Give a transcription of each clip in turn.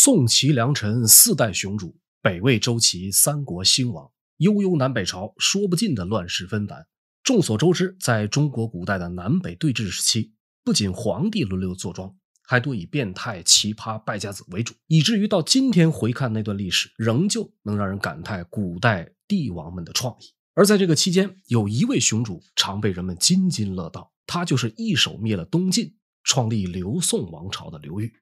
宋齐梁陈四代雄主，北魏周齐三国兴亡，悠悠南北朝，说不尽的乱世纷繁。众所周知，在中国古代的南北对峙时期，不仅皇帝轮流坐庄，还多以变态、奇葩、败家子为主，以至于到今天回看那段历史，仍旧能让人感叹古代帝王们的创意。而在这个期间，有一位雄主常被人们津津乐道，他就是一手灭了东晋，创立刘宋王朝的刘裕。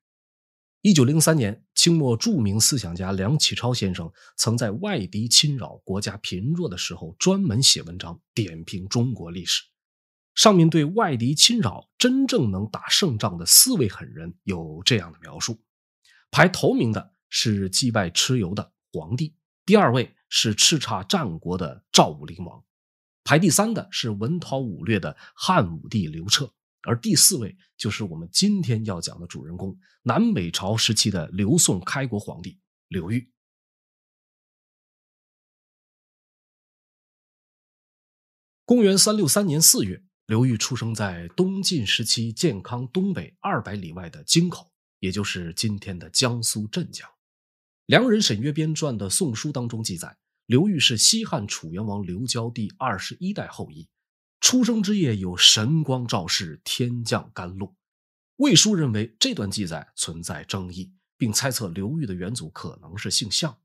一九零三年，清末著名思想家梁启超先生曾在外敌侵扰、国家贫弱的时候，专门写文章点评中国历史。上面对外敌侵扰真正能打胜仗的四位狠人有这样的描述：排头名的是击败蚩尤的黄帝，第二位是叱咤战国的赵武灵王，排第三的是文韬武略的汉武帝刘彻。而第四位就是我们今天要讲的主人公，南北朝时期的刘宋开国皇帝刘裕。公元三六三年四月，刘裕出生在东晋时期建康东北二百里外的京口，也就是今天的江苏镇江。梁人沈约编撰的《宋书》当中记载，刘裕是西汉楚元王刘交第二十一代后裔。出生之夜有神光照世，天降甘露。魏书认为这段记载存在争议，并猜测刘裕的远祖可能是姓项。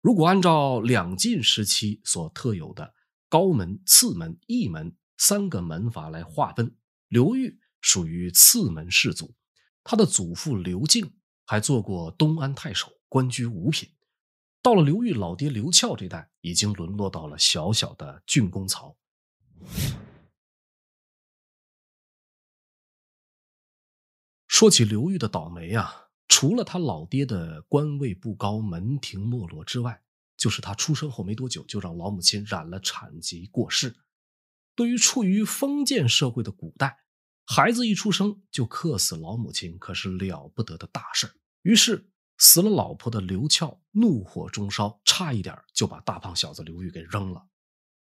如果按照两晋时期所特有的高门、次门、邑门三个门阀来划分，刘裕属于次门氏族。他的祖父刘敬还做过东安太守，官居五品。到了刘裕老爹刘翘这代，已经沦落到了小小的郡公曹。说起刘裕的倒霉啊，除了他老爹的官位不高、门庭没落之外，就是他出生后没多久就让老母亲染了产疾过世。对于处于封建社会的古代，孩子一出生就克死老母亲，可是了不得的大事。于是死了老婆的刘翘怒火中烧，差一点就把大胖小子刘裕给扔了。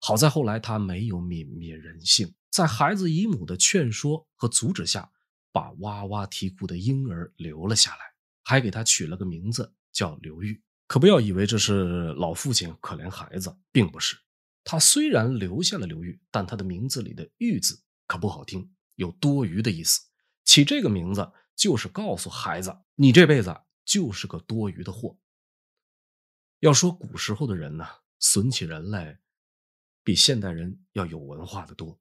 好在后来他没有泯灭人性，在孩子姨母的劝说和阻止下，把哇哇啼哭的婴儿留了下来，还给他取了个名字叫刘玉。可不要以为这是老父亲可怜孩子，并不是。他虽然留下了刘玉，但他的名字里的“玉”字可不好听，有多余的意思。起这个名字就是告诉孩子，你这辈子就是个多余的货。要说古时候的人呢，损起人来比现代人要有文化的多。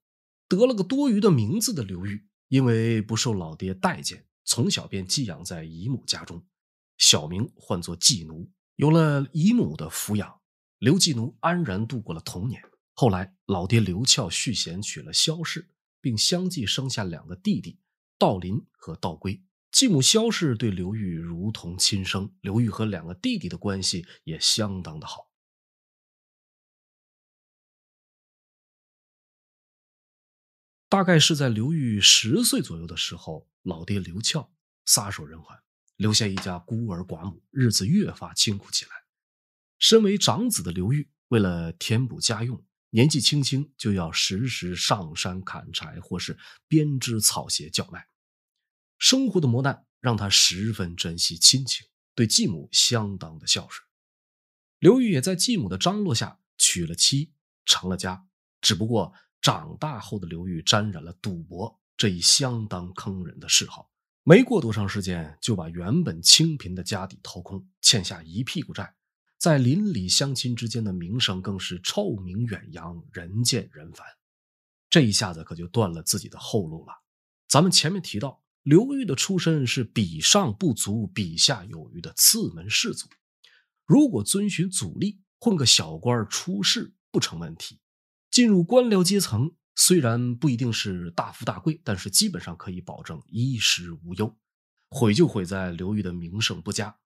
得了个多余的名字的刘裕。因为不受老爹待见，从小便寄养在姨母家中，小名唤作季奴。有了姨母的抚养，刘季奴安然度过了童年。后来，老爹刘翘续弦娶了萧氏，并相继生下两个弟弟道林和道归。继母萧氏对刘裕如同亲生，刘裕和两个弟弟的关系也相当的好。大概是在刘裕十岁左右的时候，老爹刘翘撒手人寰，留下一家孤儿寡母，日子越发清苦起来。身为长子的刘裕，为了填补家用，年纪轻轻就要时时上山砍柴，或是编织草鞋叫卖。生活的磨难让他十分珍惜亲情，对继母相当的孝顺。刘裕也在继母的张罗下娶了妻，成了家。只不过，长大后的刘裕沾染了赌博这一相当坑人的嗜好，没过多长时间就把原本清贫的家底掏空，欠下一屁股债，在邻里乡亲之间的名声更是臭名远扬，人见人烦。这一下子可就断了自己的后路了。咱们前面提到，刘裕的出身是比上不足，比下有余的次门氏族，如果遵循祖例，混个小官出仕不成问题。进入官僚阶层，虽然不一定是大富大贵，但是基本上可以保证衣食无忧。毁就毁在刘裕的名声不佳。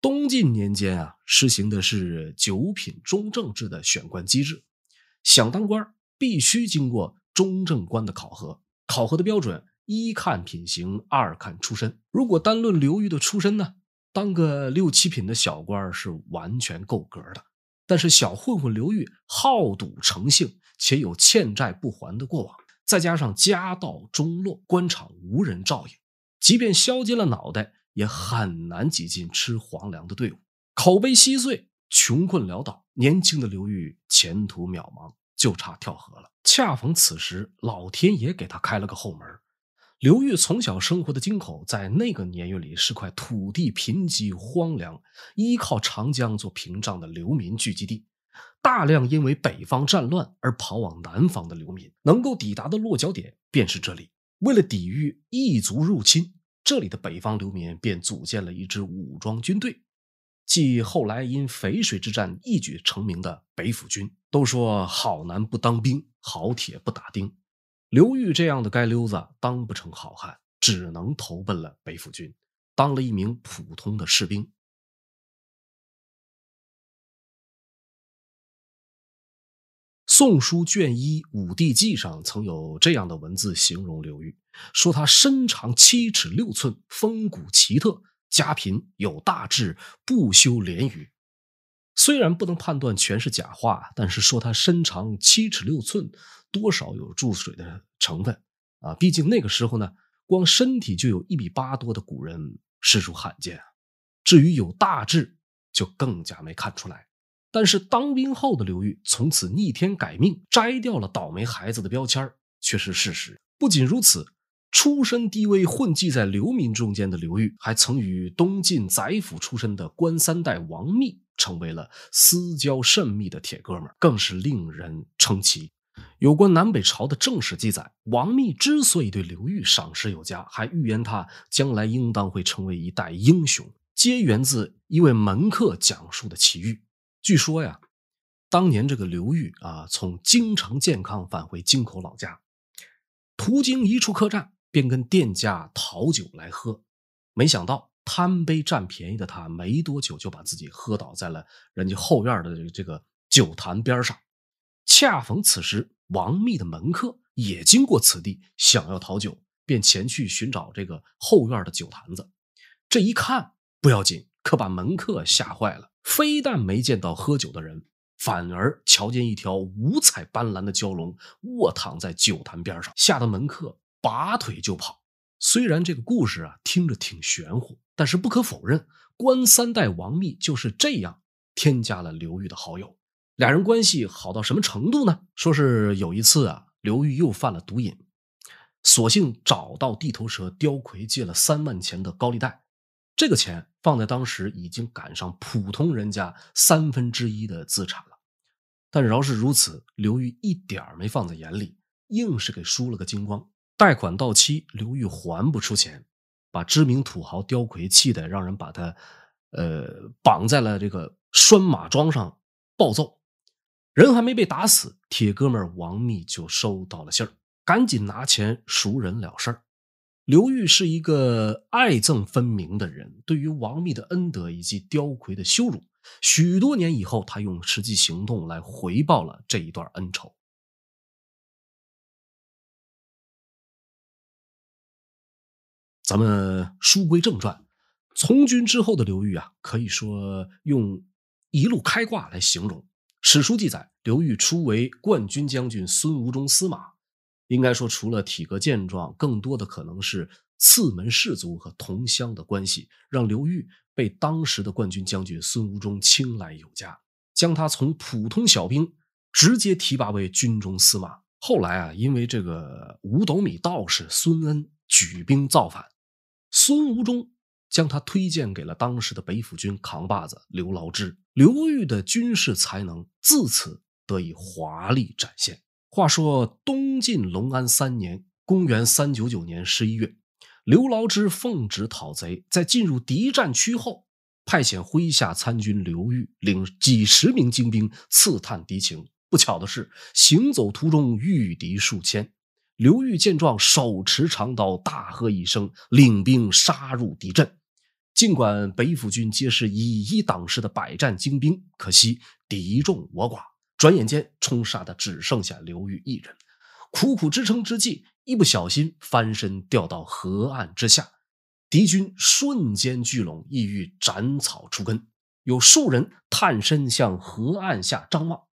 东晋年间啊，实行的是九品中正制的选官机制，想当官必须经过中正官的考核，考核的标准一看品行，二看出身。如果单论刘裕的出身呢，当个六七品的小官是完全够格的。但是小混混刘玉好赌成性，且有欠债不还的过往，再加上家道中落，官场无人照应，即便削尖了脑袋也很难挤进吃皇粮的队伍。口碑稀碎，穷困潦倒，年轻的刘玉前途渺茫，就差跳河了。恰逢此时，老天爷给他开了个后门。刘裕从小生活的京口，在那个年月里是块土地贫瘠荒凉、依靠长江做屏障的流民聚集地。大量因为北方战乱而跑往南方的流民，能够抵达的落脚点便是这里。为了抵御异族入侵，这里的北方流民便组建了一支武装军队，即后来因淝水之战一举成名的北府军。都说好男不当兵，好铁不打钉。刘裕这样的街溜子当不成好汉，只能投奔了北府军，当了一名普通的士兵。《宋书》卷一《武帝纪》上曾有这样的文字形容刘裕，说他身长七尺六寸，风骨奇特，家贫有大志，不修廉语。虽然不能判断全是假话，但是说他身长七尺六寸，多少有注水的成分啊！毕竟那个时候呢，光身体就有一米八多的古人实属罕见啊。至于有大志，就更加没看出来。但是当兵后的刘裕从此逆天改命，摘掉了倒霉孩子的标签，却是事实。不仅如此，出身低微、混迹在流民中间的刘裕，还曾与东晋宰府出身的官三代王密。成为了私交甚密的铁哥们，更是令人称奇。有关南北朝的正史记载，王密之所以对刘裕赏识有加，还预言他将来应当会成为一代英雄，皆源自一位门客讲述的奇遇。据说呀，当年这个刘裕啊，从京城建康返回京口老家，途经一处客栈，便跟店家讨酒来喝，没想到。贪杯占便宜的他，没多久就把自己喝倒在了人家后院的这个酒坛边上。恰逢此时，王密的门客也经过此地，想要讨酒，便前去寻找这个后院的酒坛子。这一看不要紧，可把门客吓坏了。非但没见到喝酒的人，反而瞧见一条五彩斑斓的蛟龙卧躺在酒坛边上，吓得门客拔腿就跑。虽然这个故事啊听着挺玄乎，但是不可否认，官三代王密就是这样添加了刘裕的好友。俩人关系好到什么程度呢？说是有一次啊，刘裕又犯了毒瘾，索性找到地头蛇刁魁借了三万钱的高利贷。这个钱放在当时已经赶上普通人家三分之一的资产了。但饶是如此，刘裕一点没放在眼里，硬是给输了个精光。贷款到期，刘玉还不出钱，把知名土豪刁魁气得让人把他，呃，绑在了这个拴马桩上暴揍。人还没被打死，铁哥们王密就收到了信儿，赶紧拿钱赎人了事儿。刘玉是一个爱憎分明的人，对于王密的恩德以及刁魁的羞辱，许多年以后，他用实际行动来回报了这一段恩仇。咱们书归正传，从军之后的刘裕啊，可以说用一路开挂来形容。史书记载，刘裕初为冠军将军孙吴中司马，应该说除了体格健壮，更多的可能是次门士族和同乡的关系，让刘裕被当时的冠军将军孙吴中青睐有加，将他从普通小兵直接提拔为军中司马。后来啊，因为这个五斗米道士孙恩举兵造反。孙吴忠将他推荐给了当时的北府军扛把子刘牢之，刘裕的军事才能自此得以华丽展现。话说东晋隆安三年（公元399年十一月），刘牢之奉旨讨贼，在进入敌占区后，派遣麾下参军刘裕领几十名精兵刺探敌情。不巧的是，行走途中遇敌数千。刘裕见状，手持长刀，大喝一声，领兵杀入敌阵。尽管北府军皆是以一挡十的百战精兵，可惜敌众我寡，转眼间冲杀的只剩下刘裕一人。苦苦支撑之际，一不小心翻身掉到河岸之下，敌军瞬间聚拢，意欲斩草除根。有数人探身向河岸下张望。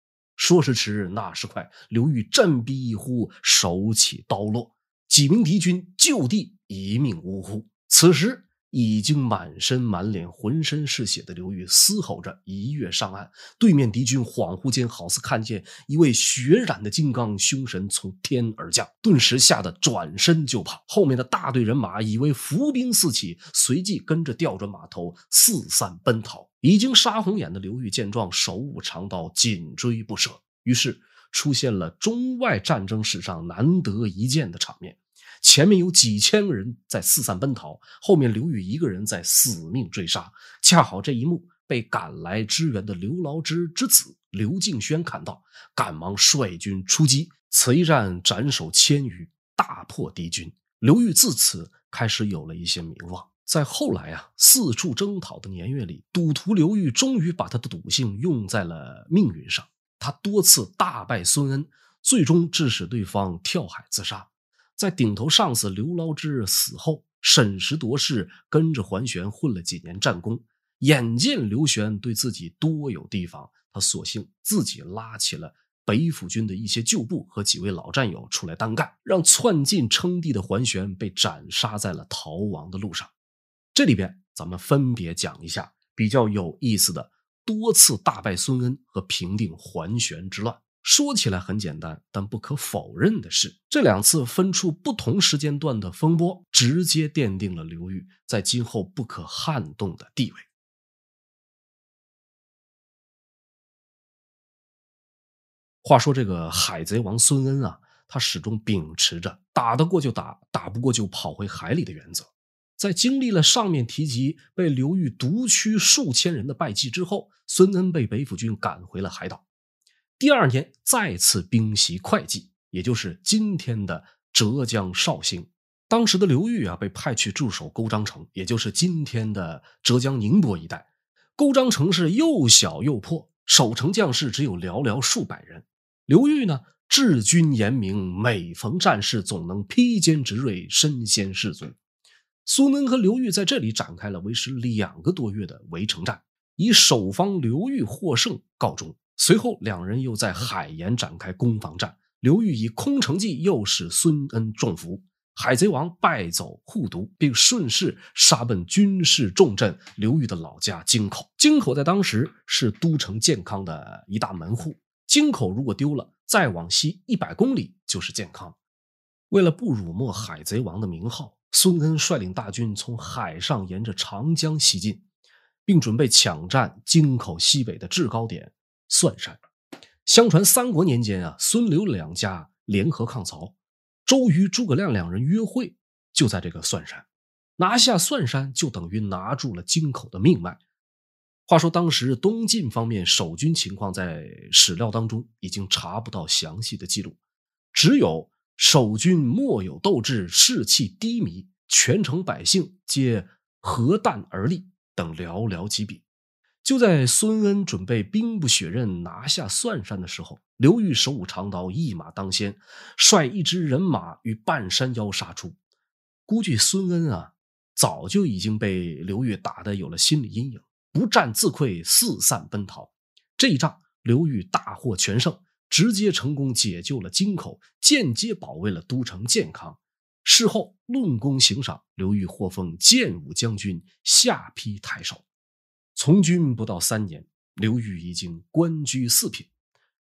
说时迟，那时快，刘裕振臂一呼，手起刀落，几名敌军就地一命呜呼。此时已经满身满脸浑身是血的刘裕嘶吼着一跃上岸，对面敌军恍惚间好似看见一位血染的金刚凶神从天而降，顿时吓得转身就跑。后面的大队人马以为伏兵四起，随即跟着调转马头四散奔逃。已经杀红眼的刘裕见状，手舞长刀紧追不舍，于是出现了中外战争史上难得一见的场面。前面有几千个人在四散奔逃，后面刘裕一个人在死命追杀。恰好这一幕被赶来支援的刘牢之之子刘敬轩看到，赶忙率军出击。此一战斩首千余，大破敌军。刘裕自此开始有了一些名望。在后来啊，四处征讨的年月里，赌徒刘裕终于把他的赌性用在了命运上。他多次大败孙恩，最终致使对方跳海自杀。在顶头上司刘牢之死后，审时度势，跟着桓玄混了几年战功。眼见刘玄对自己多有提防，他索性自己拉起了北府军的一些旧部和几位老战友出来单干，让窜进称帝的桓玄被斩杀在了逃亡的路上。这里边咱们分别讲一下比较有意思的多次大败孙恩和平定桓玄之乱。说起来很简单，但不可否认的是，这两次分处不同时间段的风波，直接奠定了刘裕在今后不可撼动的地位。话说这个海贼王孙恩啊，他始终秉持着打得过就打，打不过就跑回海里的原则。在经历了上面提及被刘裕独驱数千人的败绩之后，孙恩被北府军赶回了海岛。第二年，再次兵袭会稽，也就是今天的浙江绍兴。当时的刘裕啊，被派去驻守勾章城，也就是今天的浙江宁波一带。勾章城是又小又破，守城将士只有寥寥数百人。刘裕呢，治军严明，每逢战事总能披坚执锐，身先士卒。苏恩和刘裕在这里展开了为时两个多月的围城战，以守方刘裕获胜告终。随后，两人又在海盐展开攻防战。刘裕以空城计诱使孙恩中伏，海贼王败走护犊，并顺势杀奔军事重镇刘裕的老家京口。京口在当时是都城健康的一大门户。京口如果丢了，再往西一百公里就是健康。为了不辱没海贼王的名号，孙恩率领大军从海上沿着长江西进，并准备抢占京口西北的制高点。蒜山，相传三国年间啊，孙刘两家联合抗曹，周瑜、诸葛亮两人约会就在这个蒜山，拿下蒜山就等于拿住了京口的命脉。话说当时东晋方面守军情况，在史料当中已经查不到详细的记录，只有守军莫有斗志，士气低迷，全城百姓皆何弹而立等寥寥几笔。就在孙恩准备兵不血刃拿下蒜山的时候，刘裕手舞长刀，一马当先，率一支人马于半山腰杀出。估计孙恩啊，早就已经被刘裕打得有了心理阴影，不战自溃，四散奔逃。这一仗，刘裕大获全胜，直接成功解救了京口，间接保卫了都城健康。事后论功行赏，刘裕获封建武将军、下邳太守。从军不到三年，刘裕已经官居四品。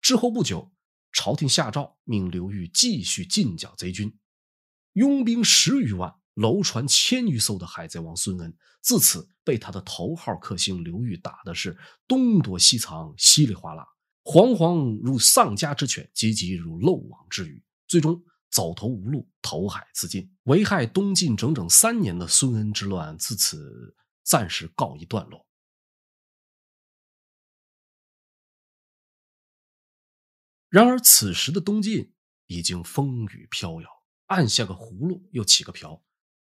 之后不久，朝廷下诏命刘裕继续进剿贼军。拥兵十余万、楼船千余艘的海贼王孙恩，自此被他的头号克星刘裕打的是东躲西藏、稀里哗啦，惶惶如丧家之犬，急急如漏网之鱼，最终走投无路，投海自尽。危害东晋整整三年的孙恩之乱，自此暂时告一段落。然而，此时的东晋已经风雨飘摇，按下个葫芦又起个瓢。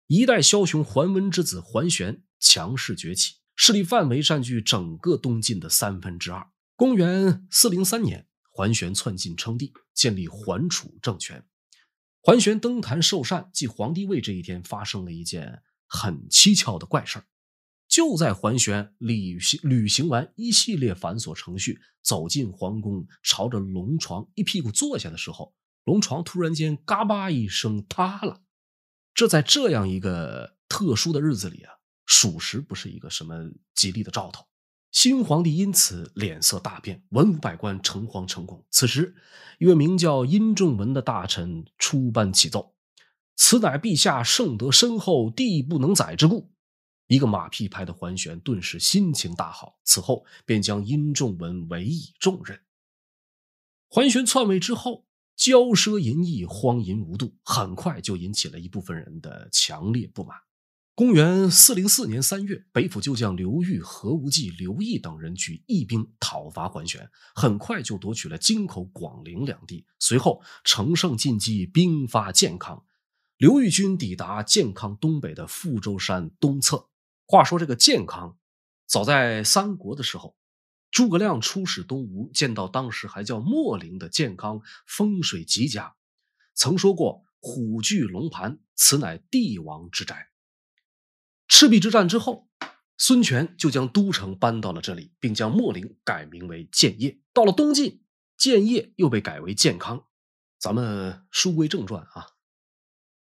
一代枭雄桓温之子桓玄强势崛起，势力范围占据整个东晋的三分之二。公元四零三年，桓玄窜晋称帝，建立桓楚政权。桓玄登坛受禅继皇帝位这一天，发生了一件很蹊跷的怪事。就在桓玄履行履行完一系列繁琐程序，走进皇宫，朝着龙床一屁股坐下的时候，龙床突然间嘎巴一声塌了。这在这样一个特殊的日子里啊，属实不是一个什么吉利的兆头。新皇帝因此脸色大变，文武百官诚惶诚恐。此时，一位名叫殷仲文的大臣出班启奏：“此乃陛下圣德深厚，地不能载之故。”一个马屁拍的桓玄顿时心情大好，此后便将殷仲文委以重任。桓玄篡位之后，骄奢淫逸，荒淫无度，很快就引起了一部分人的强烈不满。公元四零四年三月，北府旧将刘裕、何无忌、刘毅等人举义兵讨伐桓玄，很快就夺取了京口、广陵两地。随后乘胜进击，兵发建康。刘裕军抵达建康东北的富州山东侧。话说这个建康，早在三国的时候，诸葛亮出使东吴，见到当时还叫秣陵的建康，风水极佳，曾说过“虎踞龙盘，此乃帝王之宅”。赤壁之战之后，孙权就将都城搬到了这里，并将秣陵改名为建业。到了东晋，建业又被改为建康。咱们书归正传啊，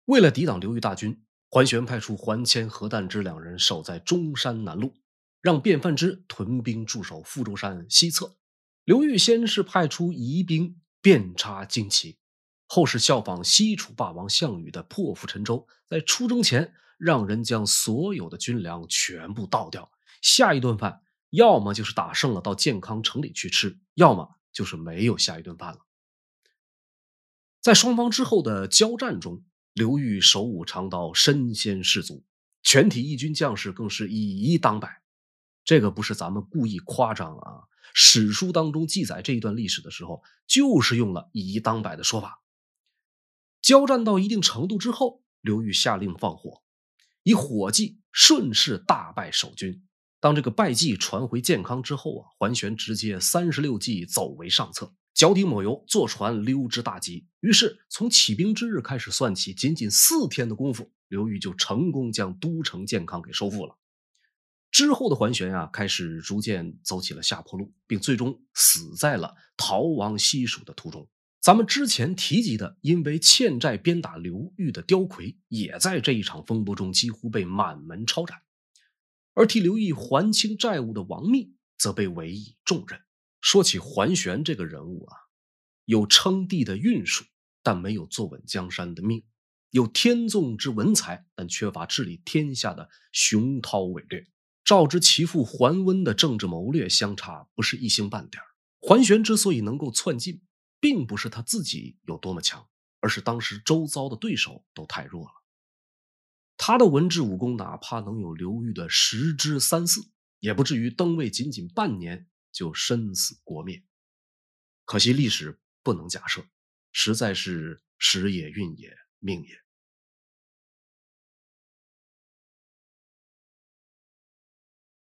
为了抵挡刘裕大军，桓玄派出桓谦、何诞之两人守在中山南路，让卞范之屯兵驻守富州山西侧。刘裕先是派出疑兵遍插旌旗，后是效仿西楚霸王项羽的破釜沉舟，在出征前。让人将所有的军粮全部倒掉，下一顿饭要么就是打胜了到健康城里去吃，要么就是没有下一顿饭了。在双方之后的交战中，刘裕手舞长刀，身先士卒，全体义军将士更是以一当百。这个不是咱们故意夸张啊，史书当中记载这一段历史的时候，就是用了以一当百的说法。交战到一定程度之后，刘裕下令放火。以火计顺势大败守军。当这个败绩传回建康之后啊，桓玄直接三十六计走为上策，脚底抹油，坐船溜之大吉。于是从起兵之日开始算起，仅仅四天的功夫，刘裕就成功将都城建康给收复了。之后的桓玄啊，开始逐渐走起了下坡路，并最终死在了逃亡西蜀的途中。咱们之前提及的，因为欠债鞭打刘裕的刁魁，也在这一场风波中几乎被满门抄斩；而替刘裕还清债务的王密，则被委以重任。说起桓玄这个人物啊，有称帝的运数，但没有坐稳江山的命；有天纵之文才，但缺乏治理天下的雄韬伟略。照之其父桓温的政治谋略相差不是一星半点。桓玄之所以能够窜进，并不是他自己有多么强，而是当时周遭的对手都太弱了。他的文治武功哪怕能有刘裕的十之三四，也不至于登位仅仅半年就身死国灭。可惜历史不能假设，实在是时也运也命也。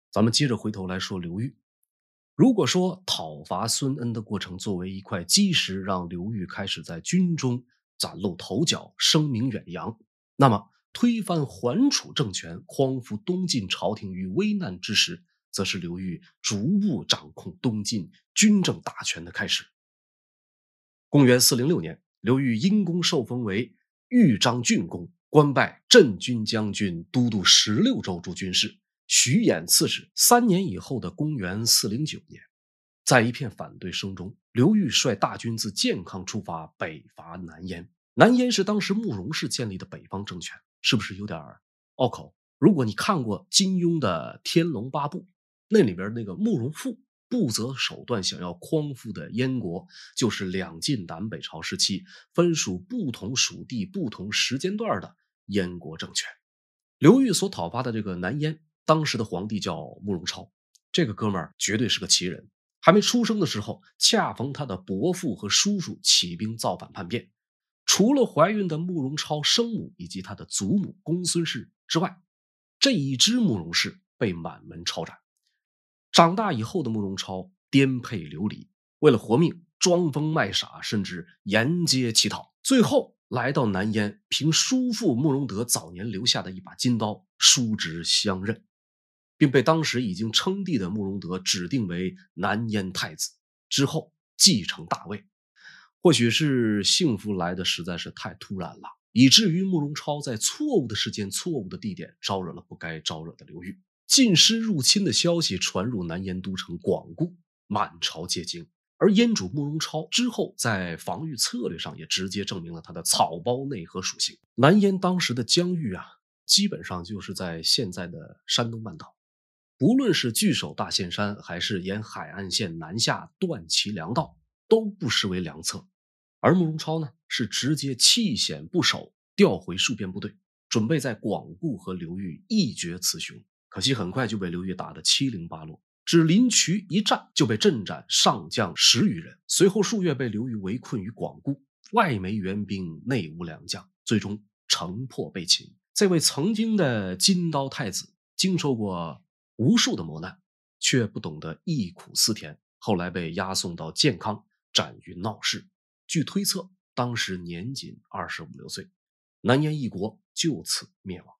咱们接着回头来说刘裕。如果说讨伐孙恩的过程作为一块基石，让刘裕开始在军中崭露头角、声名远扬，那么推翻桓楚政权、匡扶东晋朝廷于危难之时，则是刘裕逐步掌控东晋军政大权的开始。公元四零六年，刘裕因功受封为豫章郡公，官拜镇军将军、都督十六州诸军事。徐衍刺史。三年以后的公元四零九年，在一片反对声中，刘裕率大军自建康出发，北伐南燕。南燕是当时慕容氏建立的北方政权，是不是有点拗口？如果你看过金庸的《天龙八部》，那里边那个慕容复不择手段想要匡复的燕国，就是两晋南北朝时期分属不同属地、不同时间段的燕国政权。刘裕所讨伐的这个南燕。当时的皇帝叫慕容超，这个哥们儿绝对是个奇人。还没出生的时候，恰逢他的伯父和叔叔起兵造反叛变。除了怀孕的慕容超生母以及他的祖母公孙氏之外，这一支慕容氏被满门抄斩。长大以后的慕容超颠沛流离，为了活命，装疯卖傻，甚至沿街乞讨。最后来到南燕，凭叔父慕容德早年留下的一把金刀，叔侄相认。并被当时已经称帝的慕容德指定为南燕太子，之后继承大位。或许是幸福来的实在是太突然了，以至于慕容超在错误的时间、错误的地点招惹了不该招惹的刘裕。晋师入侵的消息传入南燕都城广固，满朝皆惊。而燕主慕容超之后在防御策略上也直接证明了他的草包内核属性。南燕当时的疆域啊，基本上就是在现在的山东半岛。不论是据守大岘山，还是沿海岸线南下断其粮道，都不失为良策。而慕容超呢，是直接弃险不守，调回戍边部队，准备在广固和刘裕一决雌雄。可惜很快就被刘裕打得七零八落，只临渠一战就被阵斩上将十余人。随后数月被刘裕围困于广固，外没援兵，内无良将，最终城破被擒。这位曾经的金刀太子，经受过。无数的磨难，却不懂得忆苦思甜，后来被押送到建康，斩于闹市。据推测，当时年仅二十五六岁。南燕一国就此灭亡。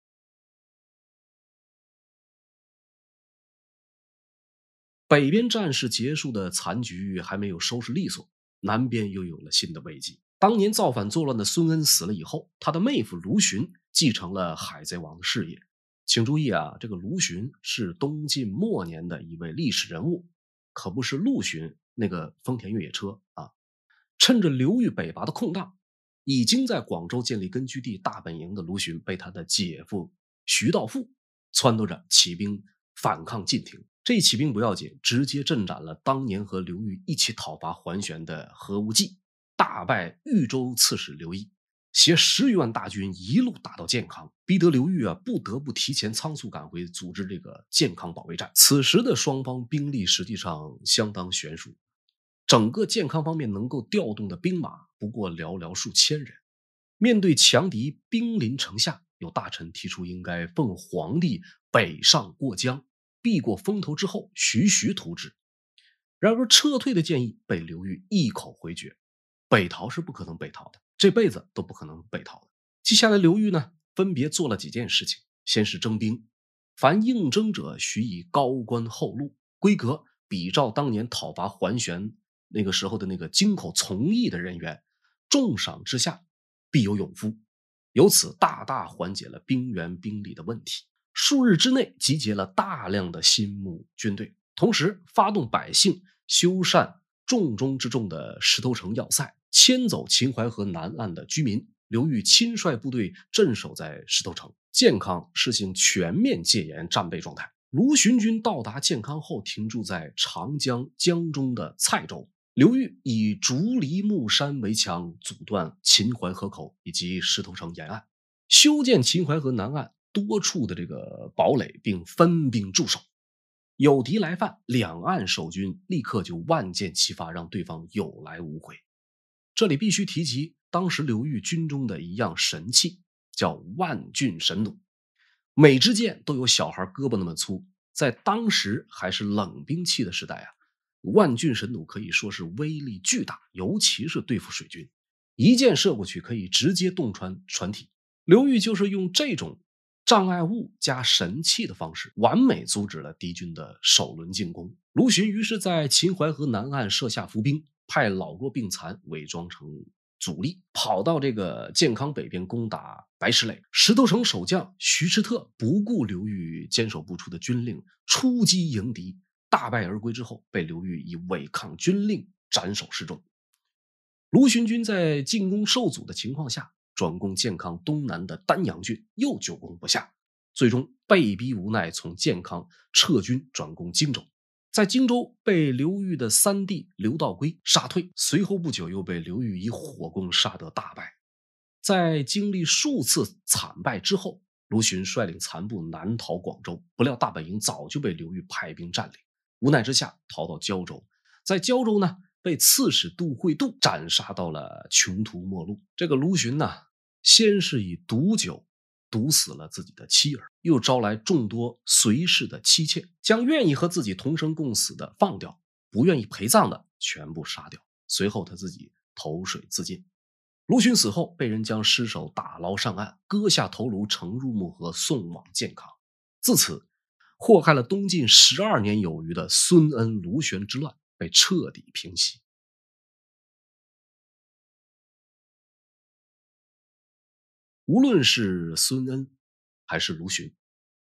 北边战事结束的残局还没有收拾利索，南边又有了新的危机。当年造反作乱的孙恩死了以后，他的妹夫卢循继承了海贼王的事业。请注意啊，这个卢循是东晋末年的一位历史人物，可不是陆巡那个丰田越野车啊。趁着刘裕北伐的空档，已经在广州建立根据地大本营的卢循，被他的姐夫徐道富撺掇着起兵反抗晋廷。这一起兵不要紧，直接镇斩了当年和刘裕一起讨伐桓玄的何无忌，大败豫州刺史刘毅。携十余万大军一路打到建康，逼得刘裕啊不得不提前仓促赶回，组织这个健康保卫战。此时的双方兵力实际上相当悬殊，整个健康方面能够调动的兵马不过寥寥数千人。面对强敌兵临城下，有大臣提出应该奉皇帝北上过江，避过风头之后徐徐图之。然而撤退的建议被刘裕一口回绝，北逃是不可能北逃的。这辈子都不可能北逃的。接下来，刘裕呢，分别做了几件事情。先是征兵，凡应征者，许以高官厚禄，规格比照当年讨伐桓玄那个时候的那个京口从义的人员，重赏之下必有勇夫，由此大大缓解了兵源兵力的问题。数日之内，集结了大量的新募军队，同时发动百姓修缮重中之重的石头城要塞。迁走秦淮河南岸的居民，刘裕亲率部队镇守在石头城。建康实行全面戒严战备状态。卢循军到达建康后，停驻在长江江中的蔡州。刘裕以竹篱木山围墙阻断秦淮河口以及石头城沿岸，修建秦淮河南岸多处的这个堡垒，并分兵驻守。有敌来犯，两岸守军立刻就万箭齐发，让对方有来无回。这里必须提及当时刘裕军中的一样神器，叫万钧神弩。每支箭都有小孩胳膊那么粗，在当时还是冷兵器的时代啊，万钧神弩可以说是威力巨大，尤其是对付水军，一箭射过去可以直接洞穿船体。刘裕就是用这种障碍物加神器的方式，完美阻止了敌军的首轮进攻。卢循于是在秦淮河南岸设下伏兵。派老弱病残伪装成主力，跑到这个建康北边攻打白石垒。石头城守将徐世特不顾刘裕坚守不出的军令，出击迎敌，大败而归之后，被刘裕以违抗军令斩首示众。卢循军在进攻受阻的情况下，转攻建康东南的丹阳郡，又久攻不下，最终被逼无奈从建康撤军转攻荆州。在荆州被刘裕的三弟刘道规杀退，随后不久又被刘裕以火攻杀得大败。在经历数次惨败之后，卢循率领残部南逃广州，不料大本营早就被刘裕派兵占领，无奈之下逃到交州，在交州呢被刺史杜会度斩杀到了穷途末路。这个卢循呢，先是以毒酒。毒死了自己的妻儿，又招来众多随侍的妻妾，将愿意和自己同生共死的放掉，不愿意陪葬的全部杀掉。随后他自己投水自尽。卢循死后，被人将尸首打捞上岸，割下头颅盛入木盒，送往建康。自此，祸害了东晋十二年有余的孙恩卢玄之乱被彻底平息。无论是孙恩还是卢循，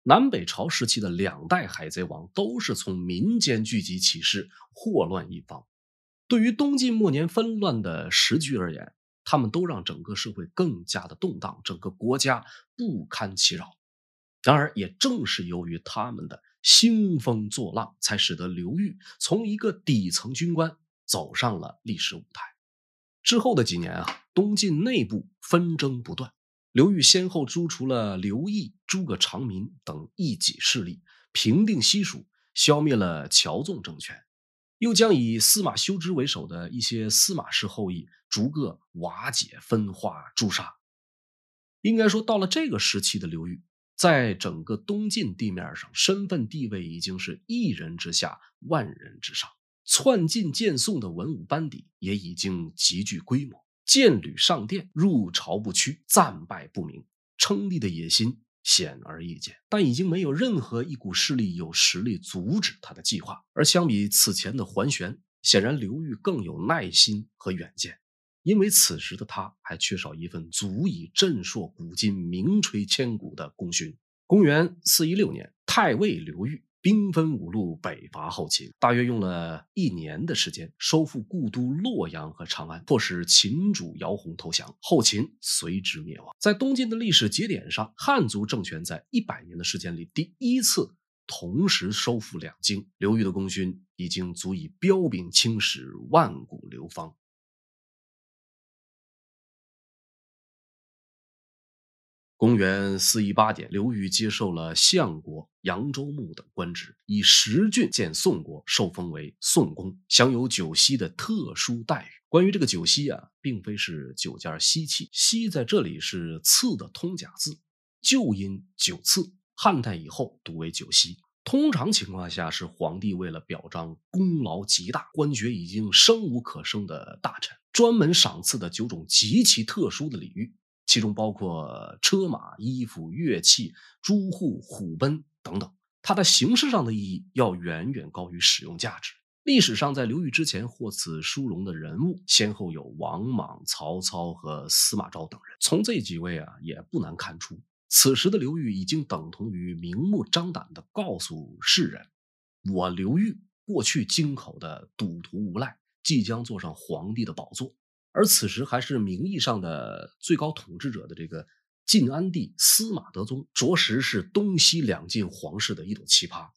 南北朝时期的两代海贼王都是从民间聚集起事，祸乱一方。对于东晋末年纷乱的时局而言，他们都让整个社会更加的动荡，整个国家不堪其扰。然而，也正是由于他们的兴风作浪，才使得刘裕从一个底层军官走上了历史舞台。之后的几年啊，东晋内部纷争不断。刘裕先后诛除了刘义、诸葛长民等异己势力，平定西蜀，消灭了乔纵政权，又将以司马修之为首的一些司马氏后裔逐个瓦解、分化、诛杀。应该说，到了这个时期的刘裕，在整个东晋地面上，身份地位已经是一人之下，万人之上。窜晋建宋的文武班底也已经极具规模。剑履上殿，入朝不趋，战败不明，称帝的野心显而易见。但已经没有任何一股势力有实力阻止他的计划。而相比此前的桓玄，显然刘裕更有耐心和远见，因为此时的他还缺少一份足以震烁古今、名垂千古的功勋。公元四一六年，太尉刘裕。兵分五路北伐后秦，大约用了一年的时间，收复故都洛阳和长安，迫使秦主姚泓投降，后秦随之灭亡。在东晋的历史节点上，汉族政权在一百年的时间里第一次同时收复两京，刘裕的功勋已经足以彪炳青史，万古流芳。公元四一八年，刘裕接受了相国、扬州牧等官职，以十郡建宋国，受封为宋公，享有九锡的特殊待遇。关于这个九锡啊，并非是九件锡器，锡在这里是赐的通假字，旧音九赐，汉代以后读为九锡。通常情况下，是皇帝为了表彰功劳极大、官爵已经生无可生的大臣，专门赏赐的九种极其特殊的礼遇。其中包括车马、衣服、乐器、朱户、虎賁等等，它的形式上的意义要远远高于使用价值。历史上，在刘裕之前获此殊荣的人物，先后有王莽、曹操和司马昭等人。从这几位啊，也不难看出，此时的刘裕已经等同于明目张胆地告诉世人：我刘裕过去京口的赌徒无赖，即将坐上皇帝的宝座。而此时还是名义上的最高统治者的这个晋安帝司马德宗，着实是东西两晋皇室的一朵奇葩。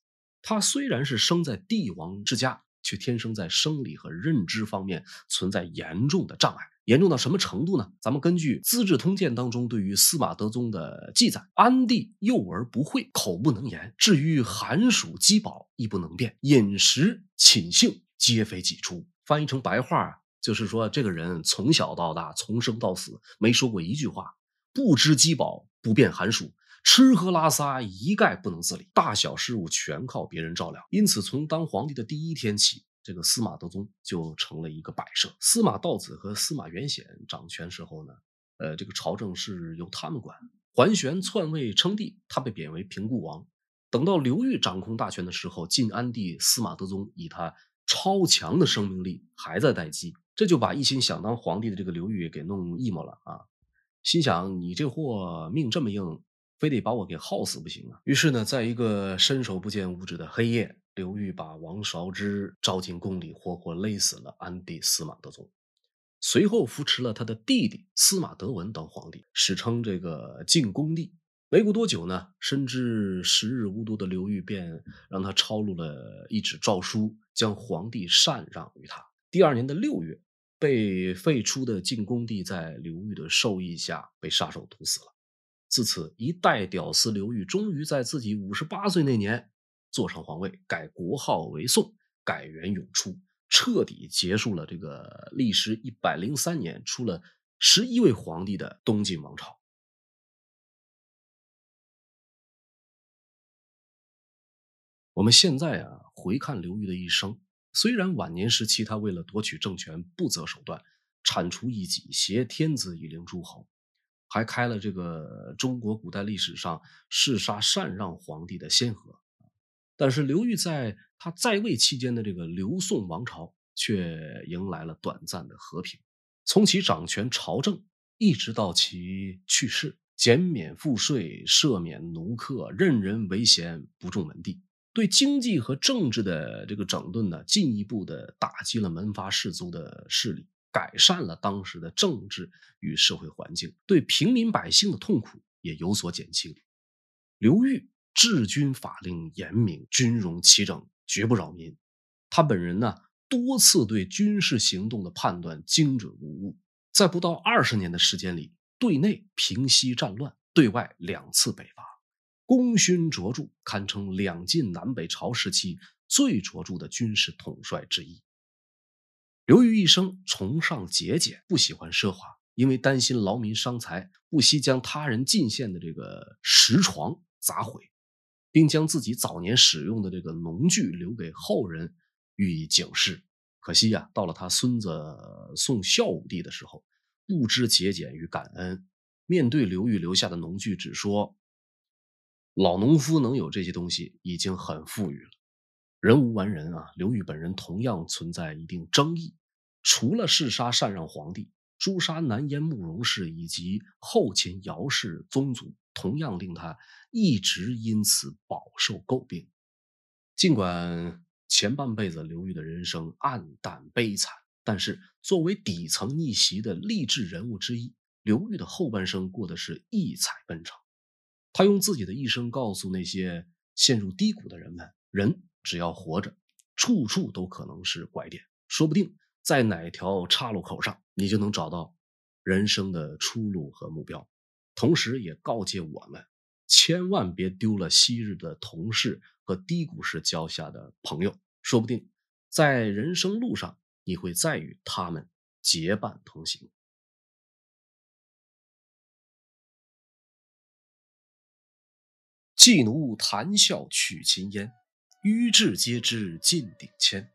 他虽然是生在帝王之家，却天生在生理和认知方面存在严重的障碍。严重到什么程度呢？咱们根据《资治通鉴》当中对于司马德宗的记载：安帝幼而不会，口不能言，至于寒暑饥饱亦不能辨，饮食寝性皆非己出。翻译成白话啊。就是说，这个人从小到大，从生到死，没说过一句话，不知饥饱，不辨寒暑，吃喝拉撒一概不能自理，大小事务全靠别人照料。因此，从当皇帝的第一天起，这个司马德宗就成了一个摆设。司马道子和司马元显掌权时候呢，呃，这个朝政是由他们管。桓玄篡位称帝，他被贬为平固王。等到刘裕掌控大权的时候，晋安帝司马德宗以他超强的生命力还在待机。这就把一心想当皇帝的这个刘裕给弄 emo 了啊！心想你这货命这么硬，非得把我给耗死不行啊！于是呢，在一个伸手不见五指的黑夜，刘裕把王韶之招进宫里，活活勒死了安帝司马德宗。随后扶持了他的弟弟司马德文当皇帝，史称这个晋恭帝。没过多久呢，深知时日无多的刘裕便让他抄录了一纸诏书，将皇帝禅让于他。第二年的六月。被废出的晋恭帝在刘裕的授意下被杀手毒死了。自此，一代屌丝刘裕终于在自己五十八岁那年坐上皇位，改国号为宋，改元永初，彻底结束了这个历时一百零三年、出了十一位皇帝的东晋王朝。我们现在啊，回看刘裕的一生。虽然晚年时期，他为了夺取政权不择手段，铲除异己，挟天子以令诸侯，还开了这个中国古代历史上弑杀禅让皇帝的先河。但是刘裕在他在位期间的这个刘宋王朝却迎来了短暂的和平。从其掌权朝政一直到其去世，减免赋税，赦免奴客，任人唯贤，不重门第。对经济和政治的这个整顿呢，进一步的打击了门阀士族的势力，改善了当时的政治与社会环境，对平民百姓的痛苦也有所减轻。刘裕治军法令严明，军容齐整，绝不扰民。他本人呢，多次对军事行动的判断精准无误，在不到二十年的时间里，对内平息战乱，对外两次北伐。功勋卓著，堪称两晋南北朝时期最卓著的军事统帅之一。刘裕一生崇尚节俭，不喜欢奢华，因为担心劳民伤财，不惜将他人进献的这个石床砸毁，并将自己早年使用的这个农具留给后人，予以警示。可惜呀、到了他孙子宋孝武帝的时候，不知节俭与感恩，面对刘裕留下的农具，只说。老农夫能有这些东西，已经很富裕了。人无完人啊，刘裕本人同样存在一定争议。除了弑杀禅让皇帝、诛杀南燕慕容氏以及后秦姚氏宗族，同样令他一直因此饱受诟病。尽管前半辈子刘裕的人生暗淡悲惨，但是作为底层逆袭的励志人物之一，刘裕的后半生过得是异彩纷呈。他用自己的一生告诉那些陷入低谷的人们：人只要活着，处处都可能是拐点，说不定在哪条岔路口上，你就能找到人生的出路和目标。同时，也告诫我们，千万别丢了昔日的同事和低谷时交下的朋友，说不定在人生路上，你会再与他们结伴同行。妓奴谈笑取秦烟，愚智皆知尽鼎谦。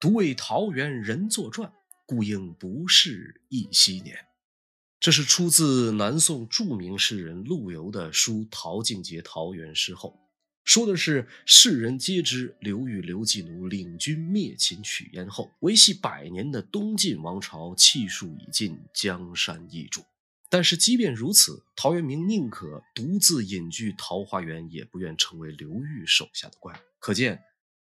独为桃源人作传，故应不是忆昔年。这是出自南宋著名诗人陆游的书《陶敬节桃园诗后》，说的是世人皆知刘裕刘季奴领军灭秦取燕后，维系百年的东晋王朝气数已尽，江山易主。但是即便如此，陶渊明宁可独自隐居桃花源，也不愿成为刘裕手下的官。可见，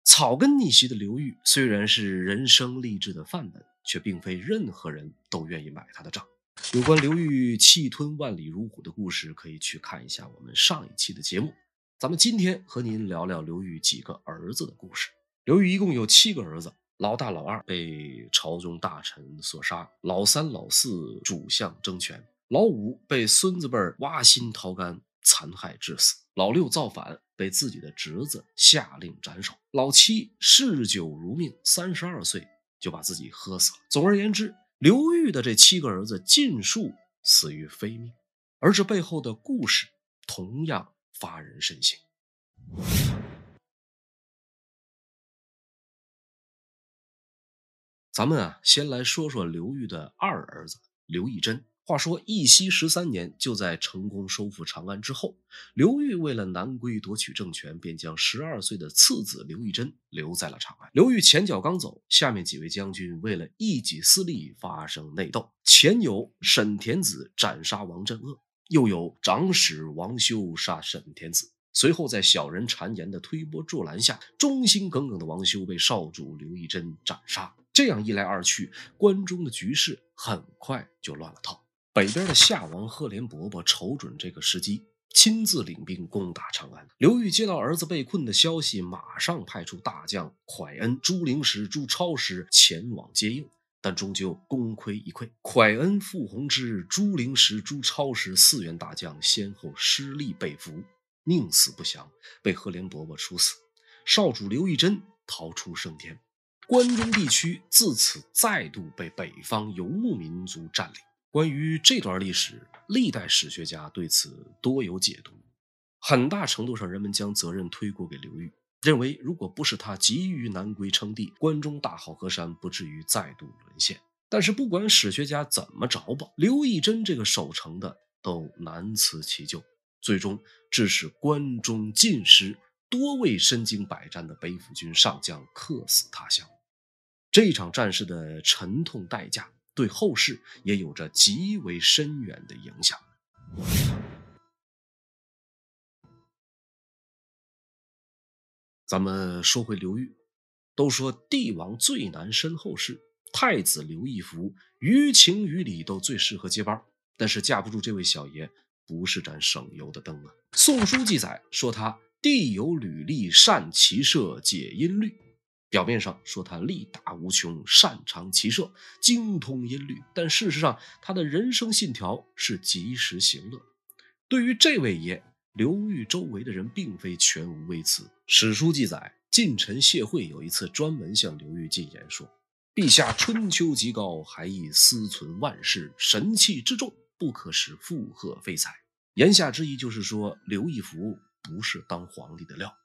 草根逆袭的刘裕虽然是人生励志的范本，却并非任何人都愿意买他的账。有关刘裕气吞万里如虎的故事，可以去看一下我们上一期的节目。咱们今天和您聊聊刘裕几个儿子的故事。刘裕一共有七个儿子。老大、老二被朝中大臣所杀，老三、老四主相争权，老五被孙子辈挖心掏肝残害致死，老六造反被自己的侄子下令斩首，老七嗜酒如命，三十二岁就把自己喝死了。总而言之，刘裕的这七个儿子尽数死于非命，而这背后的故事同样发人深省。咱们啊，先来说说刘裕的二儿子刘义珍。话说义熙十三年，就在成功收复长安之后，刘裕为了南归夺取政权，便将十二岁的次子刘义珍留在了长安。刘裕前脚刚走，下面几位将军为了一己私利发生内斗，前有沈田子斩杀王镇恶，又有长史王修杀沈田子。随后在小人谗言的推波助澜下，忠心耿耿的王修被少主刘义珍斩杀。这样一来二去，关中的局势很快就乱了套。北边的夏王赫连勃勃瞅准这个时机，亲自领兵攻打长安。刘裕接到儿子被困的消息，马上派出大将蒯恩、朱灵石、朱超时前往接应，但终究功亏一篑。蒯恩、傅弘之、朱灵石、朱超时四员大将先后失利被俘，宁死不降，被赫连勃勃处死。少主刘义珍逃出升天。关中地区自此再度被北方游牧民族占领。关于这段历史，历代史学家对此多有解读。很大程度上，人们将责任推过给刘裕，认为如果不是他急于南归称帝，关中大好河山不至于再度沦陷。但是，不管史学家怎么着吧，刘义珍这个守城的都难辞其咎，最终致使关中尽失，多位身经百战的北府军上将客死他乡。这场战事的沉痛代价，对后世也有着极为深远的影响。咱们说回刘裕，都说帝王最难身后事，太子刘义福于情于理都最适合接班，但是架不住这位小爷不是盏省油的灯啊。《宋书》记载说他地有履历，善骑射，解音律，表面上说他力大无穷，擅长骑射，精通音律，但事实上他的人生信条是及时行乐。对于这位爷，刘裕周围的人并非全无微词。史书记载，近臣谢晦有一次专门向刘裕进言说：“陛下春秋极高，还宜思存万世，神器之重，不可使附和非才。”言下之意就是说，刘义福不是当皇帝的料。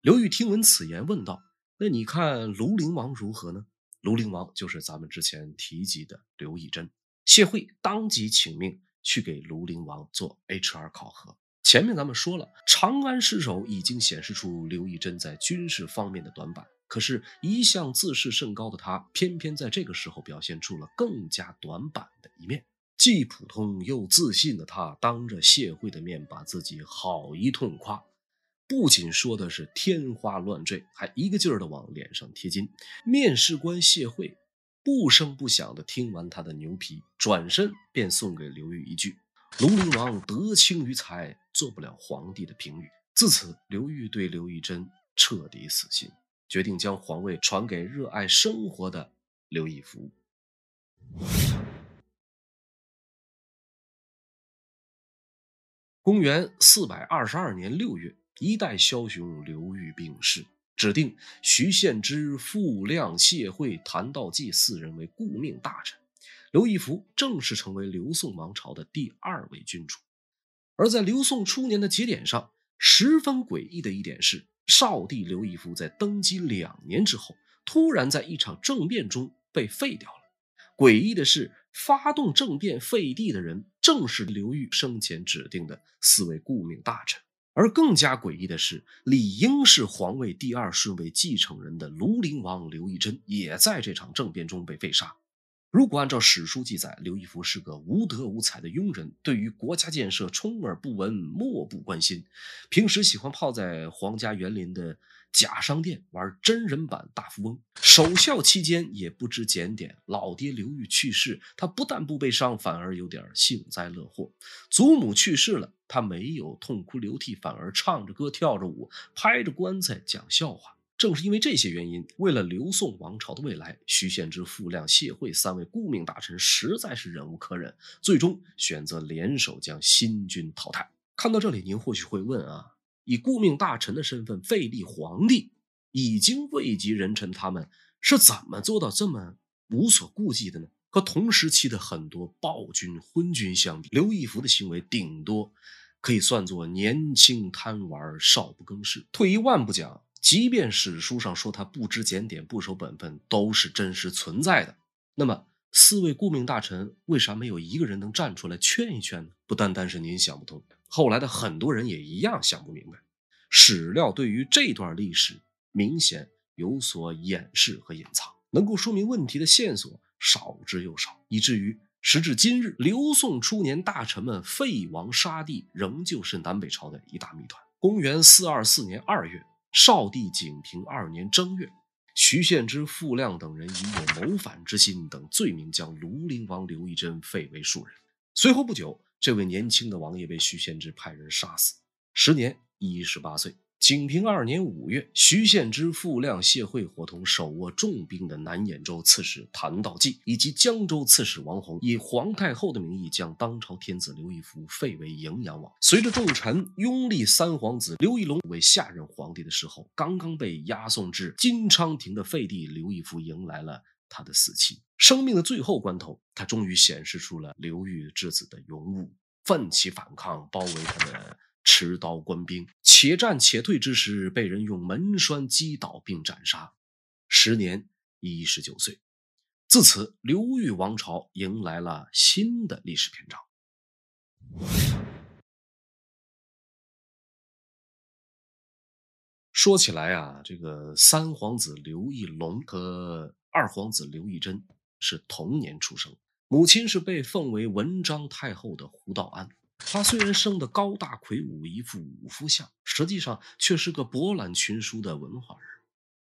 刘裕听闻此言，问道。那你看庐陵王如何呢？庐陵王就是咱们之前提及的刘义珍。谢晦当即请命去给庐陵王做 HR 考核。前面咱们说了，长安失守已经显示出刘义珍在军事方面的短板。可是，一向自视甚高的他，偏偏在这个时候表现出了更加短板的一面。既普通又自信的他，当着谢晦的面把自己好一通夸。不仅说的是天花乱坠，还一个劲儿的往脸上贴金。面试官谢晦不声不响的听完他的牛皮，转身便送给刘裕一句：“庐陵王德轻于才，做不了皇帝的评语。”自此，刘裕对刘义珍彻底死心，决定将皇位传给热爱生活的刘义福。公元四百二十二年六月。一代枭雄刘裕病逝，指定徐献之、傅亮、谢晦、谭道济四人为顾命大臣。刘义福正式成为刘宋王朝的第二位君主。而在刘宋初年的节点上，十分诡异的一点是，少帝刘义福在登基两年之后，突然在一场政变中被废掉了。诡异的是，发动政变废帝的人，正是刘裕生前指定的四位顾命大臣。而更加诡异的是，理应是皇位第二顺位继承人的庐陵王刘义珍，也在这场政变中被废杀。如果按照史书记载，刘义福是个无德无才的庸人，对于国家建设充耳不闻、漠不关心，平时喜欢泡在皇家园林的假商店玩真人版大富翁。守孝期间也不知检点，老爹刘裕去世，他不但不悲伤，反而有点幸灾乐祸。祖母去世了，他没有痛哭流涕，反而唱着歌、跳着舞，拍着棺材讲笑话。正是因为这些原因，为了刘宋王朝的未来，徐献之、傅亮、谢晦三位顾命大臣实在是忍无可忍，最终选择联手将新君淘汰。看到这里，您或许会问啊，以顾命大臣的身份废立皇帝，已经位极人臣，他们是怎么做到这么无所顾忌的呢？和同时期的很多暴君、昏君相比，刘义福的行为顶多可以算作年轻贪玩、少不更事。退一万步讲。即便史书上说他不知检点、不守本分，都是真实存在的。那么，四位顾命大臣为啥没有一个人能站出来劝一劝呢？不单单是您想不通，后来的很多人也一样想不明白。史料对于这段历史明显有所掩饰和隐藏，能够说明问题的线索少之又少，以至于时至今日，刘宋初年大臣们废王杀帝，仍旧是南北朝的一大谜团。公元四二四年二月。少帝景平二年正月，徐献之、傅亮等人以有谋反之心等罪名，将庐陵王刘义珍废为庶人。随后不久，这位年轻的王爷被徐献之派人杀死，时年一十八岁。景平二年五月，徐献之、傅亮、谢晦伙同手握重兵的南兖州刺史谭道济以及江州刺史王弘，以皇太后的名义将当朝天子刘义福废为荥阳王。随着重臣拥立三皇子刘义隆为下任皇帝的时候，刚刚被押送至金昌亭的废帝刘义福迎来了他的死期。生命的最后关头，他终于显示出了刘裕之子的勇武，奋起反抗，包围他的。持刀官兵，且战且退之时，被人用门栓击倒并斩杀，时年一十九岁。自此，刘裕王朝迎来了新的历史篇章。说起来啊，这个三皇子刘义隆和二皇子刘义珍是同年出生，母亲是被奉为文章太后的胡道安。他虽然生得高大魁梧，一副武夫相，实际上却是个博览群书的文化人。